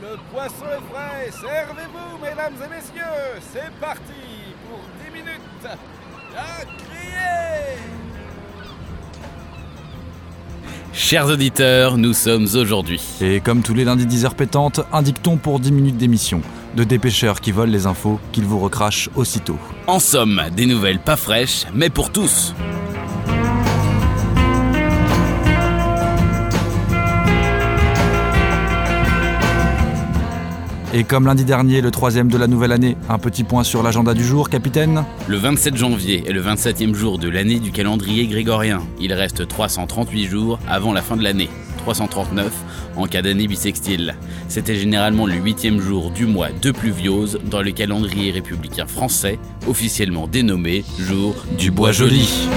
le poisson est frais, servez-vous mesdames et messieurs, c'est parti pour 10 minutes. À crier Chers auditeurs, nous sommes aujourd'hui. Et comme tous les lundis 10h pétantes, un dicton pour 10 minutes d'émission. De dépêcheurs qui volent les infos, qu'ils vous recrachent aussitôt. En somme, des nouvelles pas fraîches, mais pour tous. Et comme lundi dernier, le troisième de la nouvelle année, un petit point sur l'agenda du jour, capitaine Le 27 janvier est le 27e jour de l'année du calendrier grégorien. Il reste 338 jours avant la fin de l'année. 339 en cas d'année bissextile. C'était généralement le huitième jour du mois de pluviose dans le calendrier républicain français, officiellement dénommé jour du bois joli.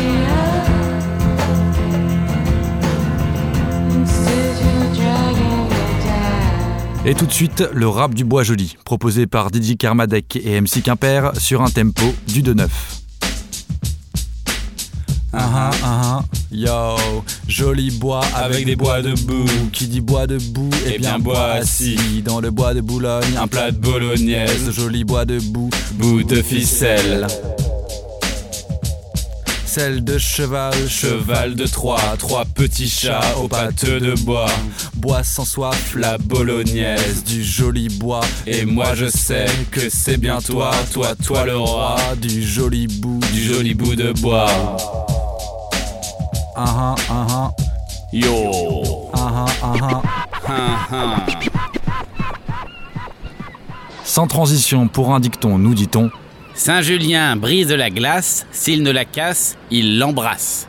Et tout de suite, le rap du bois joli, proposé par DJ Kermadec et MC Quimper sur un tempo du 2-9. Ah ah yo, joli bois avec des bois debout. Qui dit bois debout, eh bien bois assis. Dans le bois de Boulogne, un plat de bolognaise. Joli bois debout, bout de ficelle. Celle de cheval, cheval de Troie, trois petits chats aux pattes de bois. Bois sans soif, la bolognaise, du joli bois. Et moi je sais que c'est bien toi, toi, toi le roi, du joli bout, du joli bout de bois. Ah ah ah ah. Yo Ah ah ah ah. Hein, hein. Sans transition pour un dicton, nous dit-on. Saint-Julien brise la glace, s'il ne la casse, il l'embrasse.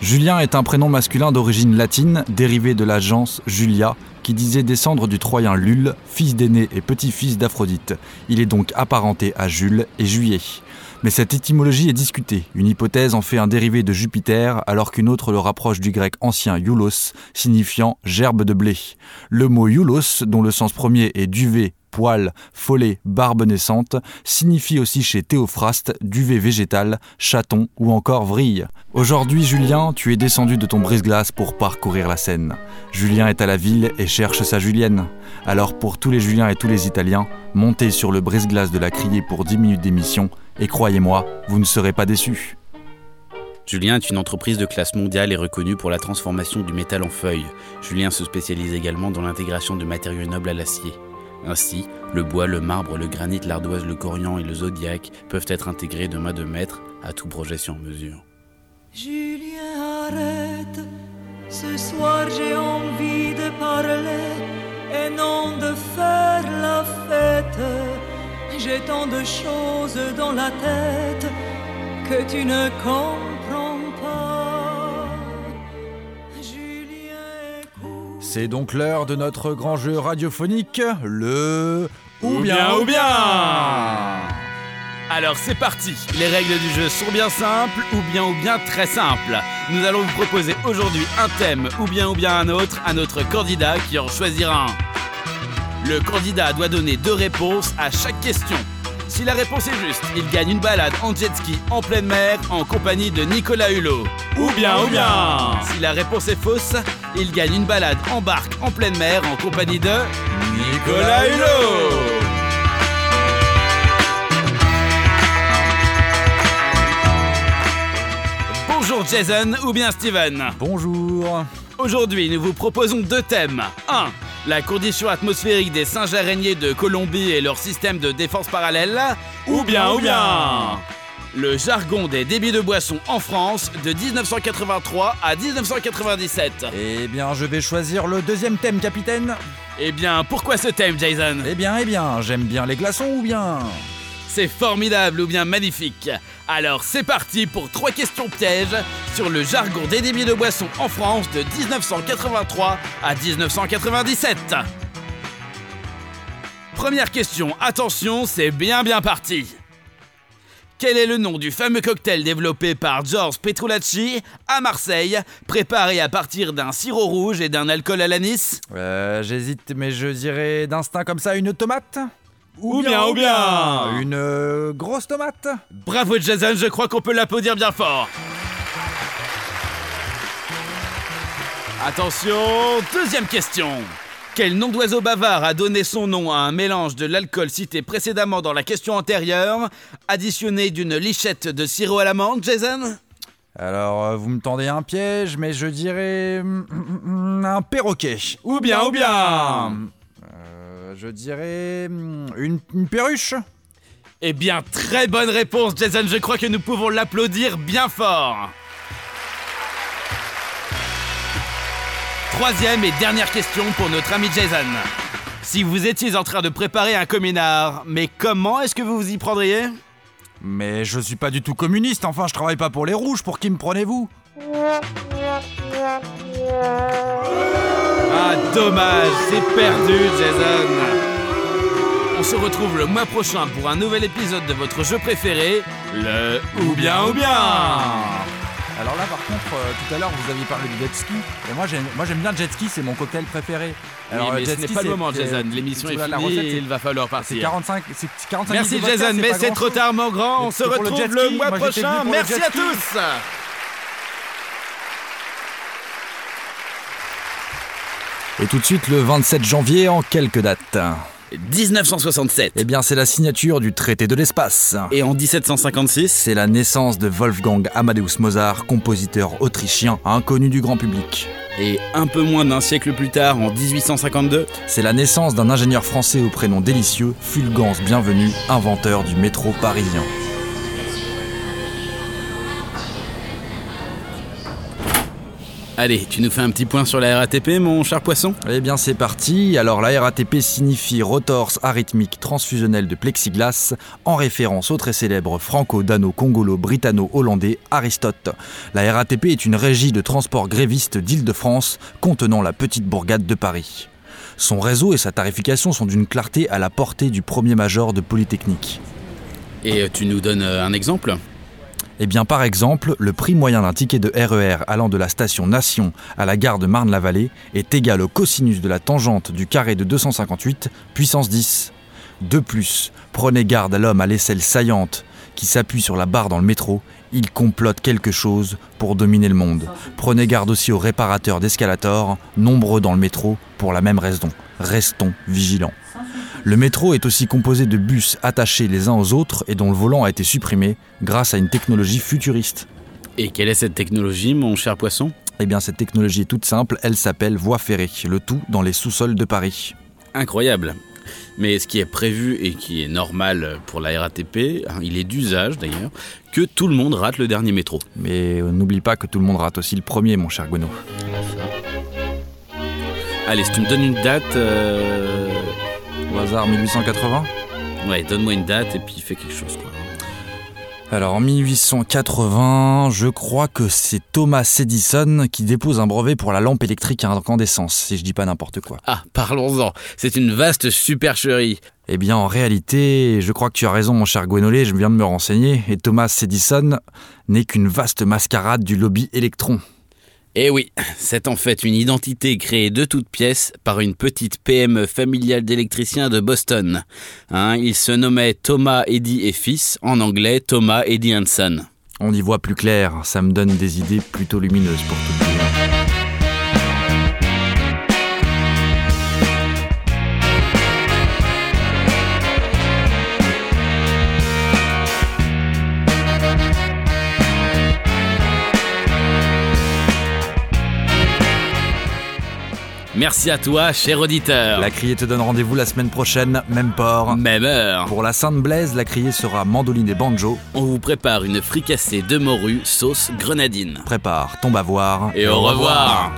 Julien est un prénom masculin d'origine latine, dérivé de la gens Julia, qui disait descendre du Troyen Lul, fils d'aîné et petit-fils d'Aphrodite. Il est donc apparenté à Jules et Juillet. Mais cette étymologie est discutée. Une hypothèse en fait un dérivé de Jupiter, alors qu'une autre le rapproche du grec ancien iulos, signifiant gerbe de blé. Le mot iulos, dont le sens premier est duvet, poil, follet, barbe naissante, signifie aussi chez Théophraste duvet végétal, chaton ou encore vrille. Aujourd'hui, Julien, tu es descendu de ton brise-glace pour parcourir la Seine. Julien est à la ville et cherche sa Julienne. Alors pour tous les Juliens et tous les Italiens, montez sur le brise-glace de la criée pour 10 minutes d'émission et croyez-moi, vous ne serez pas déçus. Julien est une entreprise de classe mondiale et reconnue pour la transformation du métal en feuilles. Julien se spécialise également dans l'intégration de matériaux nobles à l'acier. Ainsi, le bois, le marbre, le granit, l'ardoise, le corian et le zodiaque peuvent être intégrés de main de maître à tout projet sur mesure. Julien, arrête. Ce soir j'ai envie de parler et non de faire la fête. J'ai tant de choses dans la tête que tu ne comprends pas. Julien. C'est donc l'heure de notre grand jeu radiophonique, le Ou bien, ou bien Alors c'est parti Les règles du jeu sont bien simples, ou bien ou bien très simples. Nous allons vous proposer aujourd'hui un thème, ou bien ou bien un autre, à notre candidat qui en choisira un. Le candidat doit donner deux réponses à chaque question. Si la réponse est juste, il gagne une balade en jet ski en pleine mer en compagnie de Nicolas Hulot. Ou bien, ou bien Si la réponse est fausse, il gagne une balade en barque en pleine mer en compagnie de Nicolas Hulot. Bonjour Jason ou bien Steven. Bonjour. Aujourd'hui, nous vous proposons deux thèmes. 1. La condition atmosphérique des singes araignées de Colombie et leur système de défense parallèle. Ou bien, ou bien Le jargon des débits de boissons en France de 1983 à 1997. Eh bien, je vais choisir le deuxième thème, capitaine. Eh bien, pourquoi ce thème, Jason? Eh bien, eh bien, j'aime bien les glaçons ou bien? C'est formidable ou bien magnifique. Alors c'est parti pour trois questions pièges sur le jargon des débits de boissons en France de 1983 à 1997. Première question, attention, c'est bien bien parti. Quel est le nom du fameux cocktail développé par George Petrucci à Marseille, préparé à partir d'un sirop rouge et d'un alcool à l'anis? Euh, j'hésite, mais je dirais d'instinct comme ça une tomate? Ou bien, ou bien Une euh, grosse tomate Bravo Jason, je crois qu'on peut l'applaudir bien fort. Attention, deuxième question. Quel nom d'oiseau bavard a donné son nom à un mélange de l'alcool cité précédemment dans la question antérieure, additionné d'une lichette de sirop à l'amande, Jason? Alors, euh, vous me tendez un piège, mais je dirais. hum, hum, hum, un perroquet. Ou bien, ou bien je dirais. Une, une perruche Eh bien, très bonne réponse, Jason. Je crois que nous pouvons l'applaudir bien fort. Troisième et dernière question pour notre ami Jason. Si vous étiez en train de préparer un communard, mais comment est-ce que vous vous y prendriez? Mais je suis pas du tout communiste, enfin, je travaille pas pour les rouges, pour qui me prenez-vous? Ah, dommage, c'est perdu, Jason. On se retrouve le mois prochain pour un nouvel épisode de votre jeu préféré, le Ou bien ou bien. Alors là, par contre, euh, tout à l'heure, vous aviez parlé du jet ski. Et moi, j'aime, moi, j'aime bien le jet ski, c'est mon cocktail préféré. Alors, mais jet ce n'est pas le moment, Jason. L'émission est la finie, recette, il va falloir C'est partir. 45, c'est 45 Merci vodka, Jason, mais c'est trop tard mon grand, on se le retrouve le mois Moi, prochain, merci à tous Et tout de suite, le 27 janvier, en quelques dates. 1967 Eh bien, c'est la signature du traité de l'espace. et en 1756, C'est la naissance de Wolfgang Amadeus Mozart, compositeur autrichien inconnu du grand public. et un peu moins d'un siècle plus tard, en 1852, C'est la naissance d'un ingénieur français au prénom délicieux, Fulgence Bienvenu, inventeur du métro parisien. Allez, tu nous fais un petit point sur la RATP, mon cher poisson? Eh bien c'est parti, alors la RATP signifie rotors arythmique transfusionnel de plexiglas, en référence au très célèbre franco-dano-congolo-britanno-hollandais Aristote. La RATP est une régie de transport gréviste d'Île-de-France contenant la petite bourgade de Paris. Son réseau et sa tarification sont d'une clarté à la portée du premier major de Polytechnique. Et euh, tu nous donnes euh, un exemple? Eh bien, par exemple, le prix moyen d'un ticket de RER allant de la station Nation à la gare de Marne-la-Vallée est égal au cosinus de la tangente du carré de 258 puissance 10. De plus, prenez garde à l'homme à l'aisselle saillante qui s'appuie sur la barre dans le métro, il complote quelque chose pour dominer le monde. Prenez garde aussi aux réparateurs d'escalators, nombreux dans le métro, pour la même raison. Restons vigilants. Le métro est aussi composé de bus attachés les uns aux autres et dont le volant a été supprimé grâce à une technologie futuriste. Et quelle est cette technologie, mon cher poisson? Eh bien, cette technologie est toute simple, elle s'appelle voie ferrée, le tout dans les sous-sols de Paris. Incroyable mais ce qui est prévu et qui est normal pour la RATP, hein, il est d'usage d'ailleurs, que tout le monde rate le dernier métro. Mais euh, n'oublie pas que tout le monde rate aussi le premier, mon cher Gono. Allez, si tu me donnes une date, euh, Au hasard 1880 ouais, donne-moi une date et puis fais quelque chose quoi. Alors en 1880, je crois que c'est Thomas Edison qui dépose un brevet pour la lampe électrique à incandescence, si je dis pas n'importe quoi. Ah, parlons-en. C'est une vaste supercherie. Eh bien en réalité, je crois que tu as raison mon cher Gwenolé, je viens de me renseigner, et Thomas Edison n'est qu'une vaste mascarade du lobby électron. Eh oui, c'est en fait une identité créée de toutes pièces par une petite PME familiale d'électriciens de Boston. Hein, il se nommait Thomas Eddy et Fils, en anglais Thomas Eddy Son. On y voit plus clair, ça me donne des idées plutôt lumineuses pour tout dire. Merci à toi, cher auditeur. La criée te donne rendez-vous la semaine prochaine, même port. Même heure. Pour la Sainte Blaise, la criée sera mandoline et banjo. On vous prépare une fricassée de morue sauce grenadine. Prépare ton bavoir. Et au revoir.